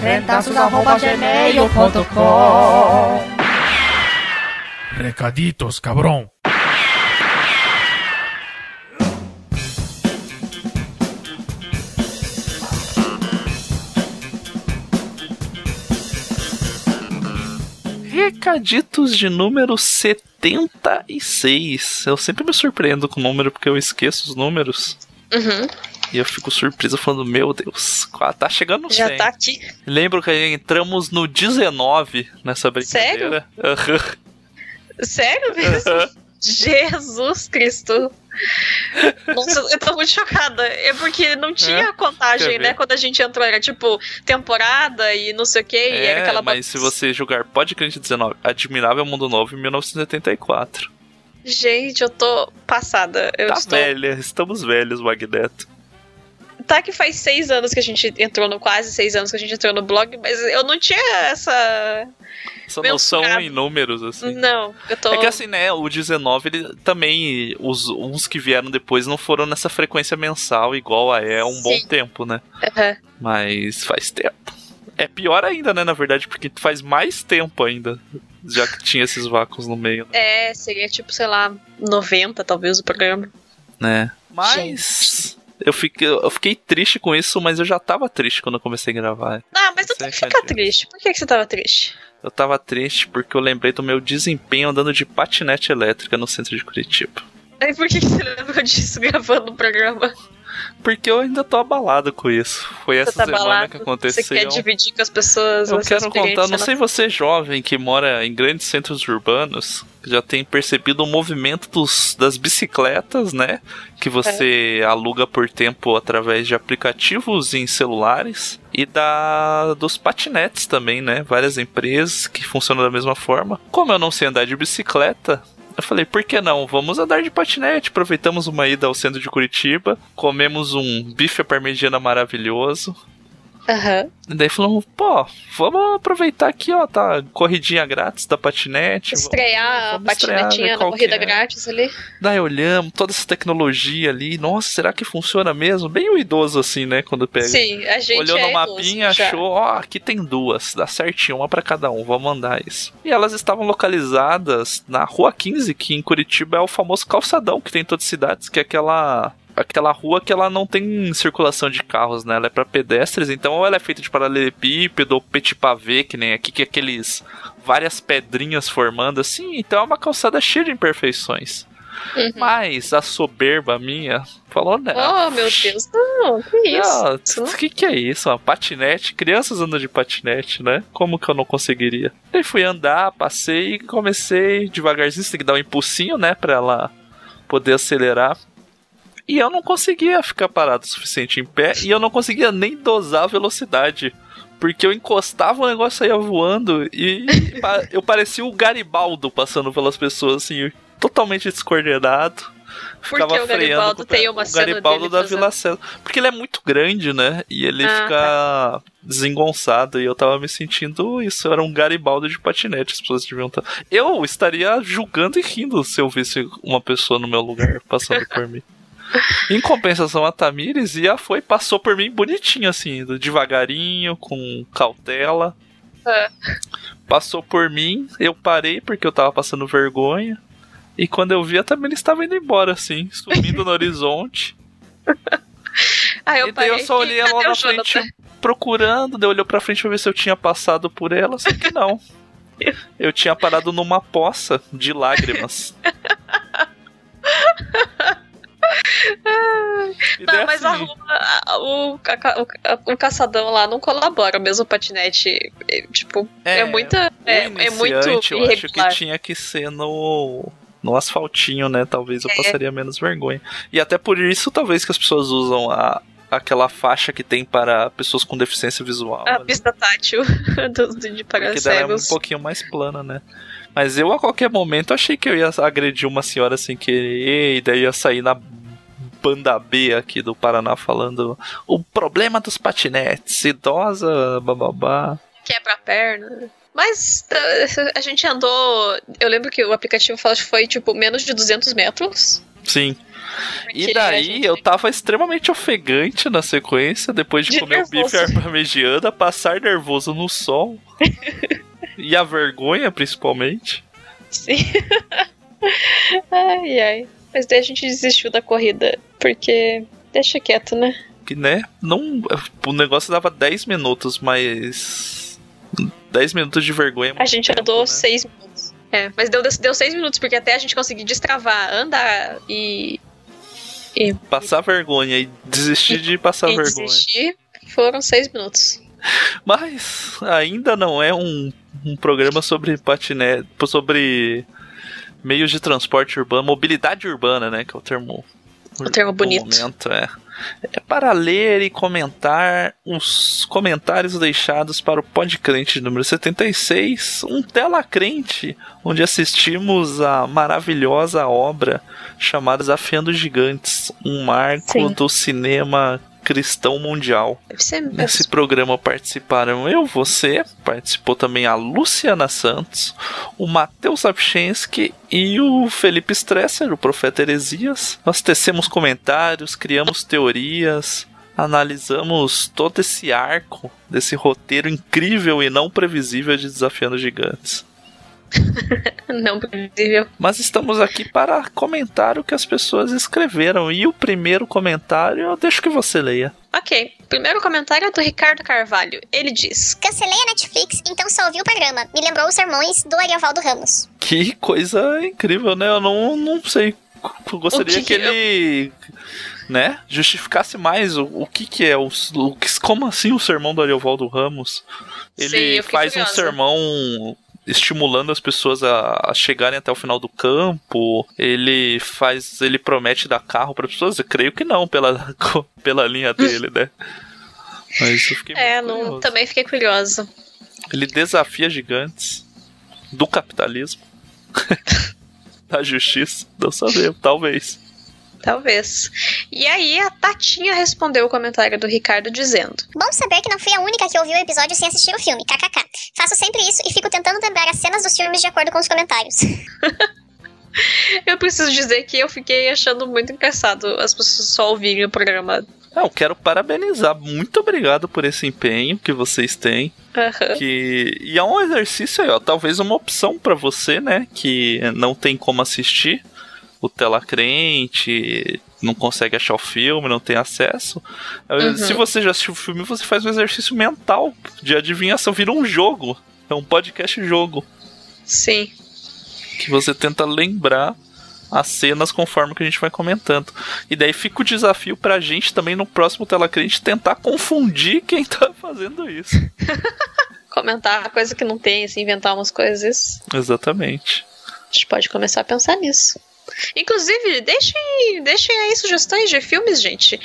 rentazos.gmail.com Recaditos, cabrão. Recaditos de número 76. Eu sempre me surpreendo com o número porque eu esqueço os números. Uhum. E eu fico surpreso falando, meu Deus, tá chegando no Já 100. tá aqui. Lembro que entramos no 19 nessa brincadeira. Aham. Sério mesmo? Jesus Cristo. Nossa, eu tô muito chocada. É porque não tinha É? contagem, né? Quando a gente entrou, era tipo temporada e não sei o que, e era É, aquela mas se você jogar Pode Crente 19, Admirável Mundo Novo em 1984. Gente, eu tô passada. Eu Tá estou... velha, estamos velhos, Magneto. Tá que faz seis anos que a gente entrou no. Quase seis anos que a gente entrou no blog, mas eu não tinha essa. Essa noção em números, assim. Não, eu tô. É que assim, né, o 19, ele também, os uns que vieram depois não foram nessa frequência mensal igual a é um bom Sim. tempo, né? Aham. Mas faz tempo. É pior ainda, né, na verdade, porque faz mais tempo ainda, já que tinha esses vácuos no meio, É, seria tipo, sei lá, 90 talvez o programa. né? Mas eu fiquei, eu fiquei triste com isso, mas eu já tava triste quando eu comecei a gravar. Ah, mas não tem que ficar triste. Por que, que você tava triste? Eu tava triste porque eu lembrei do meu desempenho andando de patinete elétrica no centro de Curitiba. Aí por que, que você lembrou disso gravando o programa? Porque eu ainda tô abalado com isso. Foi essa você tá semana balado? que aconteceu. Você quer dividir com as pessoas Eu essa quero contar, não né? sei você jovem que mora em grandes centros urbanos, já tem percebido o movimento dos, das bicicletas, né? Que você É. aluga por tempo através de aplicativos em celulares e da dos patinetes também, né? Várias empresas que funcionam da mesma forma. Como eu não sei andar de bicicleta, eu falei, por que não? Vamos andar de patinete. Aproveitamos uma ida ao centro de Curitiba, comemos um bife à parmegiana maravilhoso, Aham. e daí falamos, pô, vamos aproveitar aqui, ó, tá corridinha grátis da patinete. Estrear a vamos estrear, patinetinha ver na qual corrida é. grátis ali. Daí olhamos toda essa tecnologia ali, nossa, será que funciona mesmo? Bem o idoso assim, né, quando pega. Sim, a gente Olhou é no idoso, mapinha, já. achou, ó, aqui tem duas, dá certinho, uma pra cada um, vamos mandar isso. E elas estavam localizadas na Rua 15, que em Curitiba é o famoso calçadão que tem em todas as cidades, que é aquela aquela rua que ela não tem circulação de carros, né? Ela é pra pedestres, então ou ela é feita de paralelepípedo ou petit pavé, que nem aqui, que é aqueles várias pedrinhas formando assim, então é uma calçada cheia de imperfeições. Uhum. Mas a soberba minha falou, né? Oh, meu Deus, não, que isso? O que, que é isso? Uma patinete? Crianças andam de patinete, né? Como que eu não conseguiria? Daí fui andar, passei e comecei devagarzinho, você tem que dar um impulsinho, né? Pra ela poder acelerar. E eu não conseguia ficar parado o suficiente em pé e eu não conseguia nem dosar a velocidade. Porque eu encostava, o negócio saía voando e eu parecia o Garibaldo passando pelas pessoas, assim, totalmente descoordenado. Ficava Porque o freando Garibaldo com o pé. tem uma o cena Garibaldo da fazendo- Vila César. Porque ele é muito grande, né? E ele Ah, fica desengonçado. E eu tava me sentindo isso. Era um Garibaldo de patinete. As pessoas deviam estar. Eu estaria julgando e rindo se eu visse uma pessoa no meu lugar passando por mim. Em compensação, a Tamires ia, foi, passou por mim bonitinho, assim, devagarinho, com cautela. É. Passou por mim, eu parei porque eu tava passando vergonha. E quando eu vi, a Tamires estava indo embora, assim, subindo no horizonte. Ah, eu e daí eu só olhei ela lá na o Jonathan? frente procurando, daí olhou pra frente pra ver se eu tinha passado por ela, só que não. Eu tinha parado numa poça de lágrimas. Não, mas a assim, rua, a- ca- o, o caçadão lá não colabora, mesmo o patinete. é, tipo, é, É, muita. É, é muito eu acho que irregular. tinha que ser no no asfaltinho, né? Talvez eu É. passaria menos vergonha. E até por isso, talvez que as pessoas usam a, aquela faixa que tem para pessoas com deficiência visual. A ali. pista tátil do, do, de para Porque dela é um pouquinho mais plana, né? Mas eu a qualquer momento achei que eu ia agredir uma senhora sem querer e daí ia sair na banda B aqui do Paraná falando o problema dos patinetes, idosa, bababá. Quebra a perna. Mas uh, a gente andou. Eu lembro que o aplicativo falou que foi tipo menos de 200 metros. Sim. E Porque a daí gente- eu tava extremamente ofegante na sequência, depois de, De comer o bife parmegiana, passar nervoso no sol. e a vergonha, principalmente. Sim. ai, ai. Mas daí a gente desistiu da corrida. Porque. Deixa quieto, né? Que, né? Não, o negócio dava 10 minutos, mas. 10 minutos de vergonha. é A gente tempo, andou né? seis minutos. É, mas deu, deu seis minutos, porque até a gente conseguir destravar, andar e. E, Passar vergonha e desistir de passar e vergonha. desistir foram seis minutos. Mas ainda não é um, um programa sobre patinete, sobre meios de transporte urbano, mobilidade urbana, né? Que é o termo. O termo bonito. Momento, é. é para ler e comentar os comentários deixados para o Podcrente número 76, um tela crente, onde assistimos a maravilhosa obra chamada Desafiando Gigantes, um marco Sim. do cinema cristão mundial. Nesse programa participaram eu, você, participou também a Luciana Santos, o Matheus Sapchinski e o Felipe Stresser, o Profeta Heresias. Nós tecemos comentários, criamos teorias, analisamos todo esse arco desse roteiro incrível e não previsível de Desafiando Gigantes. não previsível. Mas estamos aqui para comentar o que as pessoas escreveram. E o primeiro comentário eu deixo que você leia. Ok. Primeiro comentário é do Ricardo Carvalho. Ele diz: Cancelei a Netflix, então só ouvi o programa. Me lembrou os sermões do Ariovaldo Ramos. Que coisa incrível, né? Eu não, não sei. Eu gostaria O que que, ele, né, justificasse mais o, o que que é o, o que- como assim o sermão do Ariovaldo Ramos? Ele Sim, eu faz um curiosa. sermão estimulando as pessoas a, a chegarem até o final do campo. Ele faz, ele promete dar carro para pessoas. Eu creio que não pela pela linha dele, né? Mas eu fiquei É, não, curioso. também fiquei curiosa. Ele desafia gigantes do capitalismo, da justiça. Não sabemos, talvez. Talvez. E aí a Tatinha respondeu o comentário do Ricardo dizendo: Bom saber que não fui a única que ouviu o episódio sem assistir o filme, kkk. Faço sempre isso e fico tentando lembrar as cenas dos filmes de acordo com os comentários. Eu preciso dizer que eu fiquei achando muito engraçado as pessoas só ouvirem o programa. Não, quero parabenizar. Muito obrigado por esse empenho que vocês têm. Aham. Que... E é um exercício aí, ó. Talvez uma opção pra você, né? Que não tem como assistir o Tela Crente, não consegue achar o filme, não tem acesso. Uhum. Se você já assistiu o filme, você faz um exercício mental de adivinhação. Vira um jogo. É um podcast jogo. Sim. que você tenta lembrar as cenas conforme que a gente vai comentando. E daí fica o desafio pra gente também no próximo Tela Crente tentar confundir quem tá fazendo isso. Comentar coisa que não tem, assim, inventar umas coisas. Exatamente. A gente pode começar a pensar nisso. Inclusive, deixem, deixem aí sugestões de filmes, gente.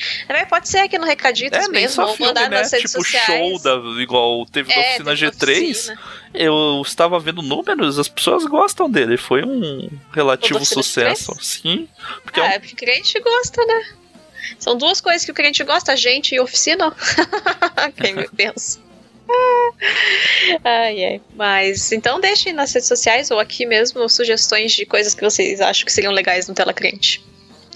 Pode ser aqui no Recaditos É, mesmo, ou filme, mandar né? nas redes Tipo sociais. show, da, igual teve da É, Oficina teve G3. oficina. Eu estava vendo números, as pessoas gostam dele. Foi um relativo sucesso. G3? Sim. Porque é um Ah, é porque crente gosta, né? São duas coisas que o crente gosta, a gente e oficina. Quem me pensa. Ai, ai. Mas então deixem nas redes sociais ou aqui mesmo sugestões de coisas que vocês acham que seriam legais no Tela Crente.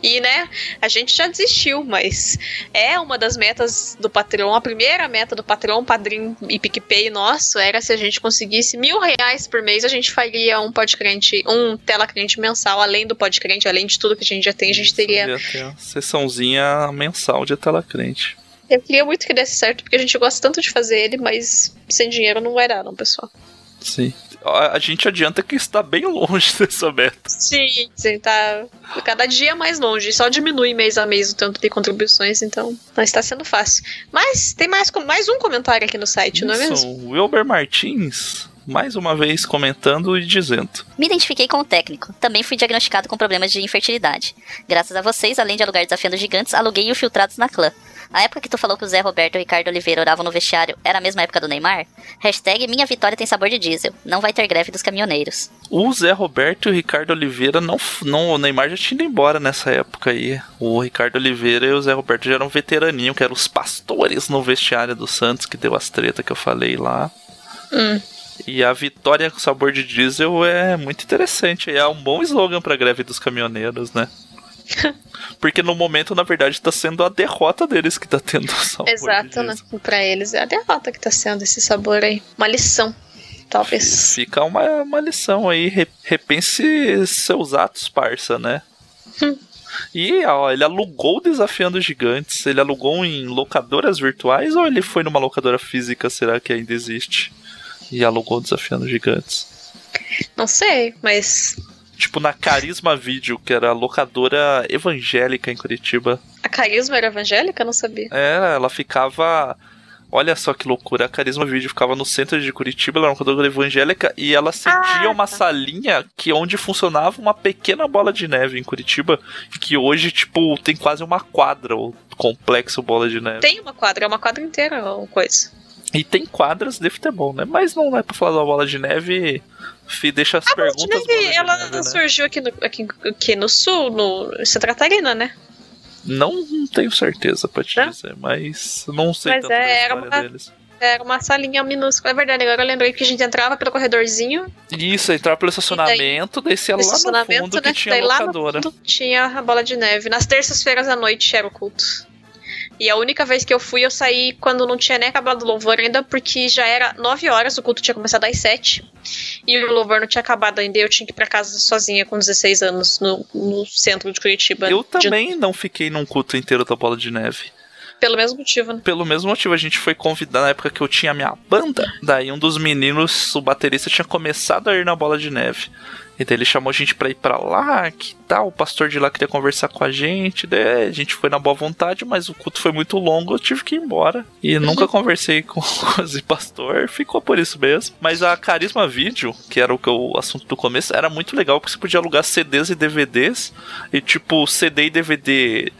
E, né, a gente já desistiu, mas é uma das metas do Patreon. A primeira meta do Patreon, Padrim e PicPay nosso era se a gente conseguisse mil reais por mês, a gente faria um podcrente, um Tela Crente mensal, além do podcrente, além de tudo que a gente já tem, a gente teria Ia ter uma sessãozinha mensal de Tela Crente. Eu queria muito que desse certo, porque a gente gosta tanto de fazer ele, mas sem dinheiro não vai dar, não, pessoal. Sim. A a gente adianta que está bem longe dessa meta. Sim, sim, tá cada dia mais longe. Só diminui mês a mês o tanto de contribuições, então não está sendo fácil. Mas tem mais, com- mais um comentário aqui no site, não é mesmo? O Wilber Martins, mais uma vez comentando e dizendo. Me identifiquei com o técnico. Também fui diagnosticado com problemas de infertilidade. Graças a vocês, além de alugar Desafiando Gigantes, aluguei o Filtrados na Clã. A época que tu falou que o Zé Roberto e o Ricardo Oliveira oravam no vestiário era a mesma época do Neymar? Hashtag minha vitória tem sabor de diesel. Não vai ter greve dos caminhoneiros. O Zé Roberto e o Ricardo Oliveira não, não. O Neymar já tinha ido embora nessa época aí. O Ricardo Oliveira e o Zé Roberto já eram veteraninho, que eram os pastores no vestiário do Santos, que deu as tretas que eu falei lá. Hum. E a vitória com sabor de diesel é muito interessante. É um bom slogan pra greve dos caminhoneiros, né? Porque no momento, na verdade, tá sendo a derrota deles que tá tendo o sabor Exato, né? Pra eles é a derrota que tá sendo esse sabor aí. Uma lição, talvez. Fica uma, uma lição aí. Re- Repense seus atos, parça, né? E ó, ele alugou Desafiando Gigantes. Ele alugou em locadoras virtuais ou ele foi numa locadora física? Será que ainda existe? E alugou Desafiando Gigantes. Não sei, mas Tipo na Carisma Vídeo, que era a locadora evangélica em Curitiba. a carisma era evangélica? Não sabia. É, ela ficava. Olha só que loucura, a Carisma Vídeo ficava no centro de Curitiba, ela era uma locadora evangélica e ela cedia uma salinha que onde funcionava uma pequena bola de neve em Curitiba, que hoje, tipo, tem quase uma quadra, o complexo bola de neve. Tem uma quadra, é uma quadra inteira ou coisa. E tem quadras de futebol, né? Mas não é pra falar da bola de neve. Fi, deixa as A bola de perguntas. neve, bola de ela neve, né? surgiu aqui no, aqui, aqui no sul, no Santa Catarina, né? Não, não tenho certeza pra te Não? dizer, mas não sei Mas tanto é, era uma- deles. Era uma salinha minúscula, é verdade. Agora eu lembrei que a gente entrava pelo corredorzinho, Isso, entrar pelo estacionamento, descia lá no estacionamento, fundo que né? tinha Daí lá no locadora. fundo tinha a bola de neve. Nas terças-feiras à noite era o culto. E a única vez que eu fui, eu saí quando não tinha nem acabado o louvor ainda, porque já era 9 horas, o culto tinha começado às 7. E o louvor não tinha acabado ainda, e eu tinha que ir pra casa sozinha com 16 anos, no, no centro de Curitiba. Eu De- também não fiquei num culto inteiro da bola de neve. pelo mesmo motivo, né? Pelo mesmo motivo, a gente foi convidado na época que eu tinha a minha banda. Daí um dos meninos, o baterista, tinha começado a ir na bola de neve. E daí ele chamou a gente pra ir pra lá, que tal, o pastor de lá queria conversar com a gente. Daí a gente foi na boa vontade, mas o culto foi muito longo, eu tive que ir embora. E nunca conversei com, esse pastor, ficou por isso mesmo. Mas a Carisma Vídeo, que era o, que eu- o assunto do começo, era muito legal, porque você podia alugar CDs e DVDs. E tipo, CD e DVD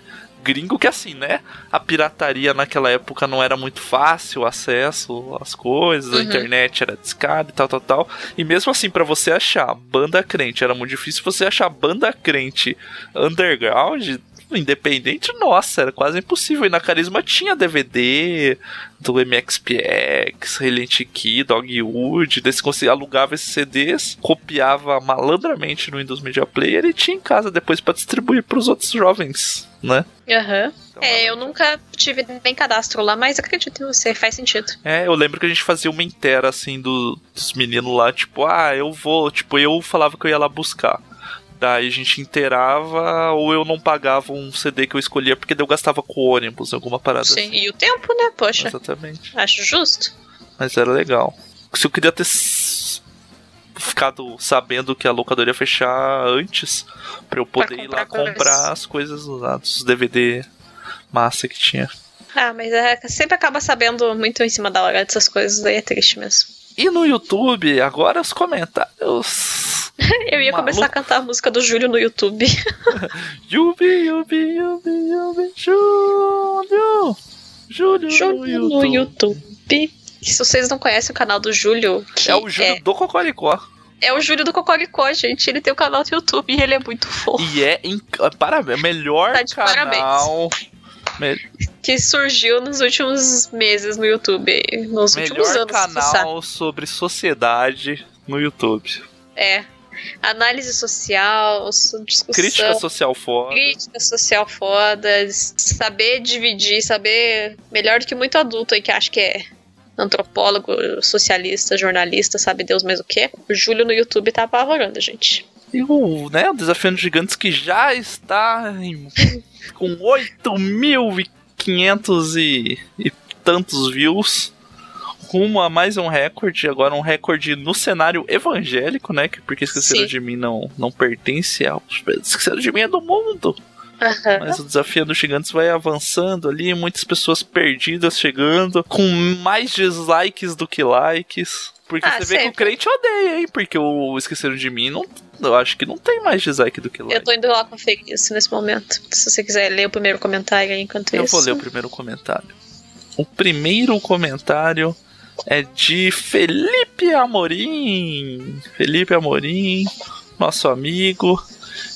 gringo que assim, né? A pirataria naquela época não era muito fácil o acesso às coisas, a Uhum. internet era discada e tal, tal, tal. E mesmo assim, pra você achar banda crente, era muito difícil você achar banda crente underground. Independente, nossa, era quase impossível. E na Carisma tinha DVD do MXPX, Silent Key, Dogwood. Daí você conseguia, alugava esses CDs, copiava malandramente no Windows Media Player e tinha em casa depois pra distribuir pros outros jovens, né? Aham. Então, É, eu nunca tive nem cadastro lá, mas acredito em você, faz sentido. É, eu lembro que a gente fazia uma inteira assim do, dos meninos lá, tipo, ah, eu vou, tipo, eu falava que eu ia lá buscar. Daí a gente inteirava ou eu não pagava um CD que eu escolhia porque eu gastava com ônibus, alguma parada Sim. assim. E o tempo, né? Poxa, Exatamente. acho justo. Mas era legal. Se eu queria ter ficado sabendo que a locadora ia fechar antes, pra eu poder ir lá comprar coisas. comprar as coisas usadas, os DVD massa que tinha. Ah, mas é, sempre acaba sabendo muito em cima da hora dessas coisas, daí é triste mesmo. E no YouTube, agora os comentários. Eu ia Maluco. começar a cantar a música do Júlio no YouTube. Yubi, yubi, yubi, yubi, Júlio. Júlio, Júlio no no YouTube. YouTube. Se vocês não conhecem o canal do Júlio, que É o Júlio do Cocoricó. é o Júlio do Cocoricó, gente. Ele tem o canal do YouTube e ele é muito fofo. E é inc- parabéns, melhor Tá canal. Me- Que surgiu nos últimos meses no YouTube. Nos últimos melhor anos, se sabe. canal sobre sociedade no YouTube. É. Análise social, so- discussão. Crítica social foda. Crítica social foda, saber dividir, saber melhor do que muito adulto aí que acha que é antropólogo, socialista, jornalista, sabe Deus mais o que. O Júlio no YouTube tá apavorando, gente. E o, né, o Desafiando Gigantes que já está em- com 8.500 e, e tantos views. Rumo a mais um recorde, agora um recorde no cenário evangélico, né? que Porque Esqueceram Sim. de Mim não, não pertence ao. Esqueceram de Mim é do mundo. Aham. Mas o desafio dos gigantes vai avançando ali, muitas pessoas perdidas chegando, com mais dislikes do que likes. Porque Ah, você vê que o sempre. crente odeia, hein? Porque o Esqueceram de Mim, não, eu acho que não tem mais dislike do que like. Eu tô indo lá conferir isso nesse momento. Se você quiser ler o primeiro comentário aí enquanto Eu isso. vou ler o primeiro comentário. O primeiro comentário é de Felipe Amorim. Felipe Amorim, nosso amigo,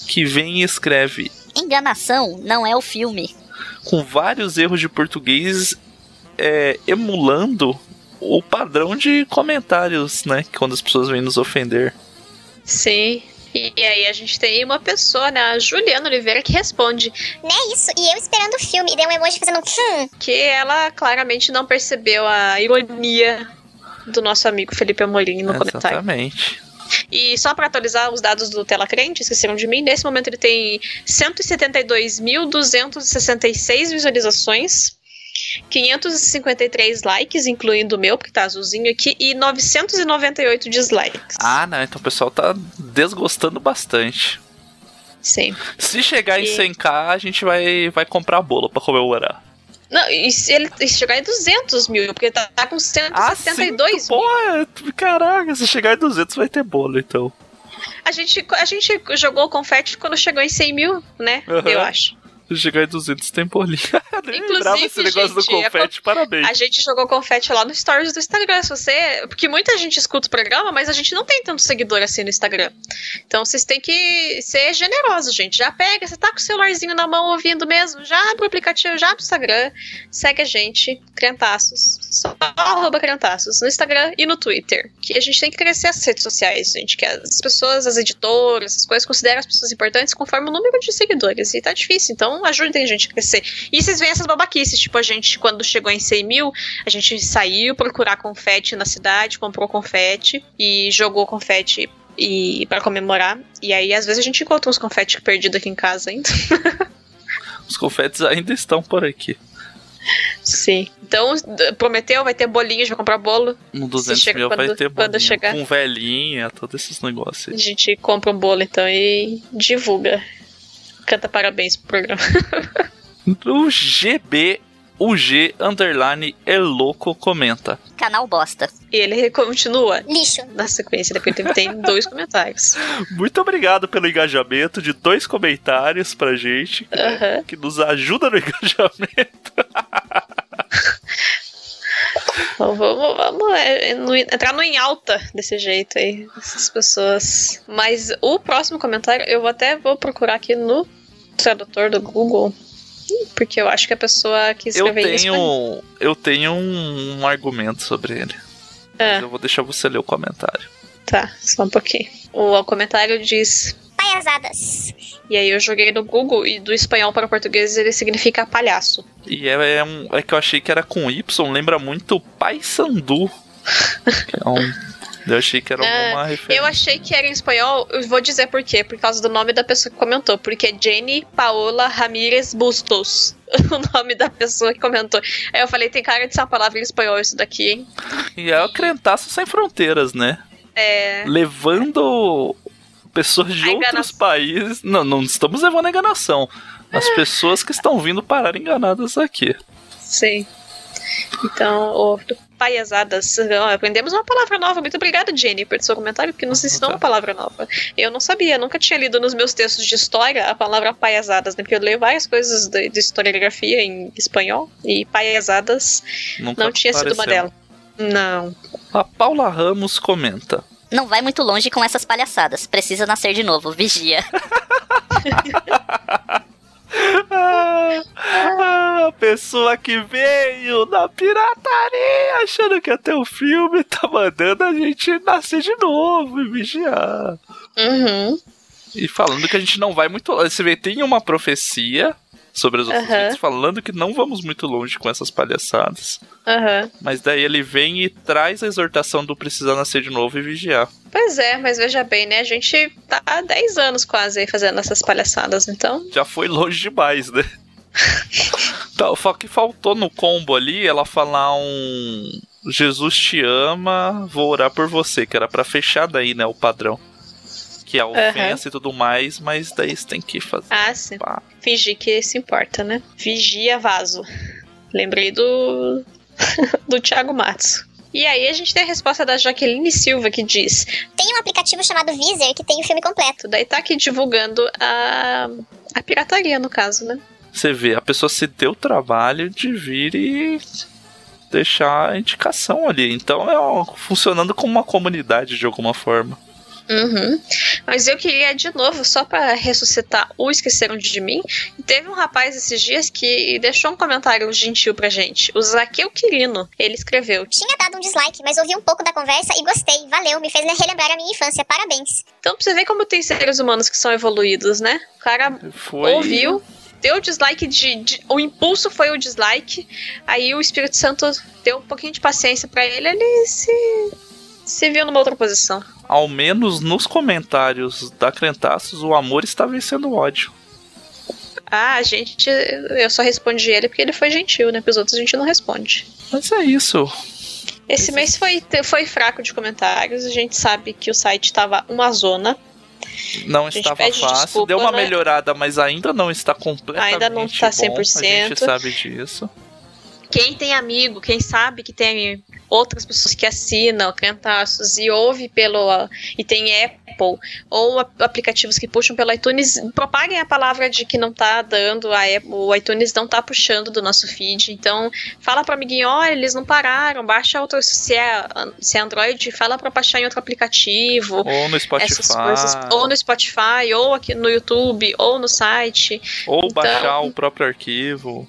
que vem e escreve Enganação não é o filme. com vários erros de português, é, emulando o padrão de comentários, né? Quando as pessoas vêm nos ofender. Sim. E aí a gente tem uma pessoa, né, a Juliana Oliveira, que responde Né, isso. E eu esperando o filme. E daí um emoji fazendo um hum. que ela claramente não percebeu a ironia do nosso amigo Felipe Amorim no comentário. Exatamente. E só para atualizar os dados do Tela Crente, esqueceram de mim, nesse momento ele tem 172.266 visualizações, 553 likes, incluindo o meu, porque tá azulzinho aqui, e 998 dislikes. Ah, não, então o pessoal tá desgostando bastante. Sim. Se chegar em E- 100k, a gente vai, vai comprar bolo pra comemorar. Não, e se ele se chegar em 200 mil, porque tá, tá com 172 sim, mil. pô, é- caraca, se chegar em 200 vai ter bolo, então. A gente, a gente jogou confete quando chegou em 100 mil, né? Aham. Eu acho. Chegar em 200 tem bolinho. Nem Inclusive, esse negócio do gente, é confete, parabéns. A gente jogou confete lá no stories do Instagram. Se você. Porque muita gente escuta o programa, mas a gente não tem tanto seguidor assim no Instagram. Então vocês têm que ser generosos, gente. Já pega, você tá com o celularzinho na mão ouvindo mesmo, já abre o aplicativo, já abre o Instagram, segue a gente, Crentaços. Só arroba Crentaços no Instagram e no Twitter. Que a gente tem que crescer as redes sociais, gente. Que as pessoas, as editoras, essas coisas, consideram as pessoas importantes conforme o número de seguidores. E tá difícil. Então ajudem a gente a crescer. E vocês veem essas babaquices, tipo, a gente, quando chegou em 100 mil, a gente saiu procurar confete na cidade, comprou confete e jogou confete e para comemorar. E aí, às vezes, a gente encontra uns confetes perdidos aqui em casa ainda. Os confetes ainda estão por aqui. Sim. Então, prometeu, vai ter bolinho, a gente vai comprar bolo. No 200 chega mil vai quando- ter quando bolinho chegar. com velhinha, todos esses negócios. A gente compra um bolo, então, e divulga. Canta parabéns pro programa. O GB, o G underline é louco comenta. Canal bosta. E ele continua Lixo. na sequência, depois tem, tem dois comentários. Muito obrigado pelo engajamento de dois comentários pra gente, Aham. que nos ajuda no engajamento. Então, vamos, vamos é, no- entrar no em alta desse jeito aí, essas pessoas. Mas o próximo comentário eu vou até vou procurar aqui no tradutor do Google, porque eu acho que a pessoa que Eu escreveu isso. tenho, eu tenho um, um argumento sobre ele. É, Eu vou deixar você ler o comentário. tá, só um pouquinho. O, comentário diz. Paiazadas. E aí eu joguei no Google e do espanhol para o português ele significa palhaço. E é, é, um- é que eu achei que era com Y, lembra muito Pai Sandu. Que é um- eu achei que era É, alguma referência. Eu achei que era em espanhol, eu vou dizer por quê, por causa do nome da pessoa que comentou, porque é Jenny Paola Ramírez Bustos, o nome da pessoa que comentou. Aí eu falei, tem cara de ser uma palavra em espanhol isso daqui, hein? E é o Crentaço Sem Fronteiras, né? É, Levando pessoas de outros países. Não, não estamos levando a enganação. As pessoas que estão vindo parar enganadas aqui. sim. Então, o paiazadas, ó, aprendemos uma palavra nova. Muito obrigada, Jenny, por seu comentário, porque nos ensinou uma palavra nova. Eu não sabia, nunca tinha lido nos meus textos de história a palavra paiazadas, né? Porque eu leio várias coisas de, de historiografia em espanhol, e Nunca não tinha sido uma apareceu. delas. Não. A Paula Ramos comenta. Não vai muito longe com essas palhaçadas. Precisa nascer de novo. Vigia. Ah, a pessoa que veio da pirataria achando que ia ter o filme tá mandando a gente nascer de novo e vigiar. Uhum. E falando que a gente não vai muito longe. Você vê, tem uma profecia sobre os outros Aham. vídeos falando que não vamos muito longe com essas palhaçadas. Mas daí ele vem e traz a exortação do precisar nascer de novo e vigiar. Pois é, mas veja bem, né? A gente tá há 10 anos quase aí fazendo essas palhaçadas, então. Já foi longe demais, né? tá, só que faltou no combo ali ela falar um Jesus te ama, vou orar por você, que era pra fechar daí, né, o padrão. Que é a ofensa e tudo mais, mas daí você tem que fazer. Ah, sim. Pá. Fingir que se importa, né? Vigia vaso. Lembrei do. do Thiago Matos. E aí a gente tem a resposta da Jaqueline Silva que diz: Tem um aplicativo chamado Vizer que tem o filme completo. Daí tá aqui divulgando a, a pirataria, no caso, né? Você vê, a pessoa se deu o trabalho de vir e deixar a indicação ali. Então é ó, funcionando como uma comunidade de alguma forma. Uhum. Mas eu queria de novo, só para ressuscitar o Esqueceram de Mim. Teve um rapaz esses dias que deixou um comentário gentil pra gente. O Zaqueu Quirino. Ele escreveu: Tinha dado um dislike, mas ouvi um pouco da conversa e gostei. Valeu, me fez relembrar a minha infância. Parabéns. Então pra você ver como tem seres humanos que são evoluídos, né? O cara Foi. ouviu, deu dislike de, de- O impulso foi o dislike. Aí o Espírito Santo deu um pouquinho de paciência pra ele, ele se. Se viu numa outra posição. Ao menos nos comentários da Crentaços, o amor está vencendo o ódio. Ah, a gente. Eu só respondi ele porque ele foi gentil, né? Pros outros a gente não responde. Mas é isso. Esse mês foi, foi fraco de comentários. A gente sabe que o site tava uma zona. Não estava fácil. desculpa, Deu uma né? melhorada, mas ainda não está completamente Ainda não está bom. A 100%. gente sabe disso. Quem tem amigo, quem sabe que tem outras pessoas que assinam Crentaços e ouve pelo. e tem Apple, ou aplicativos que puxam pelo iTunes, propaguem a palavra de que não tá dando, a Apple, o iTunes não tá puxando do nosso feed. Então, fala pro amiguinho, olha, eles não pararam, baixa outro. Se é, se é Android, fala pra baixar em outro aplicativo. Ou no Spotify. Coisas, ou no Spotify, ou aqui no YouTube, ou no site. Ou Então- baixar o próprio arquivo.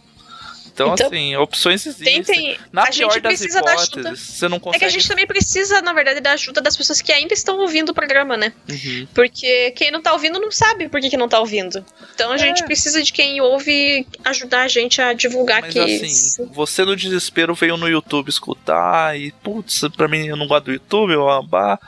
Então, Então, assim, opções existem. Tentem. Na a pior gente das precisa da hipóteses, ajuda. você não É consegue. que a gente também precisa, na verdade, da ajuda das pessoas que ainda estão ouvindo o programa, né? Uhum. Porque quem não tá ouvindo não sabe por que, que não tá ouvindo. Então a É. gente precisa de quem ouve ajudar a gente a divulgar Mas que. assim, você no desespero veio no YouTube escutar e, putz, pra mim eu não gosto do YouTube, eu abá.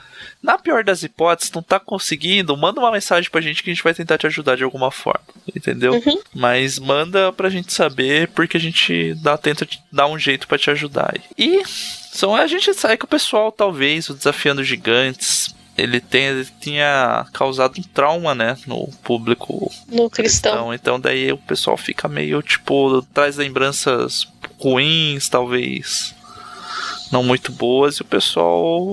Na pior das hipóteses, não tá conseguindo, manda uma mensagem pra gente que a gente vai tentar te ajudar de alguma forma, entendeu? Uhum. Mas manda pra gente saber, porque a gente dá, tenta te dar um jeito pra te ajudar. aí. E são, a gente sabe que o pessoal, talvez, o Desafiando Gigantes, ele, tenha, ele tinha causado um trauma, né, no público No cristão. então daí o pessoal fica meio, tipo, traz lembranças ruins, talvez. Não muito boas, e o pessoal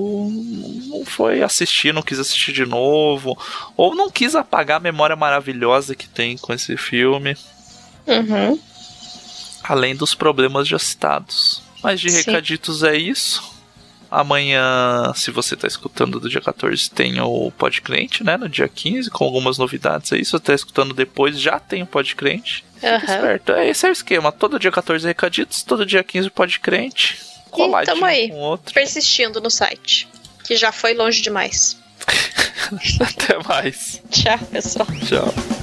não foi assistir, não quis assistir de novo. Ou não quis apagar a memória maravilhosa que tem com esse filme. Uhum. Além dos problemas já citados. Mas de Sim. recaditos é isso. Amanhã, se você tá escutando do dia 14, tem o Podcrente, né? No dia 15, com algumas novidades aí. Se você tá escutando depois, já tem o Podcrente. Aham. esperto. É, Esse é o esquema. Todo dia 14 recaditos, todo dia 15 Podcrente. Coladinho tamo aí. com outro. Persistindo no site. Que já foi longe demais. Até mais. Tchau, pessoal. Tchau.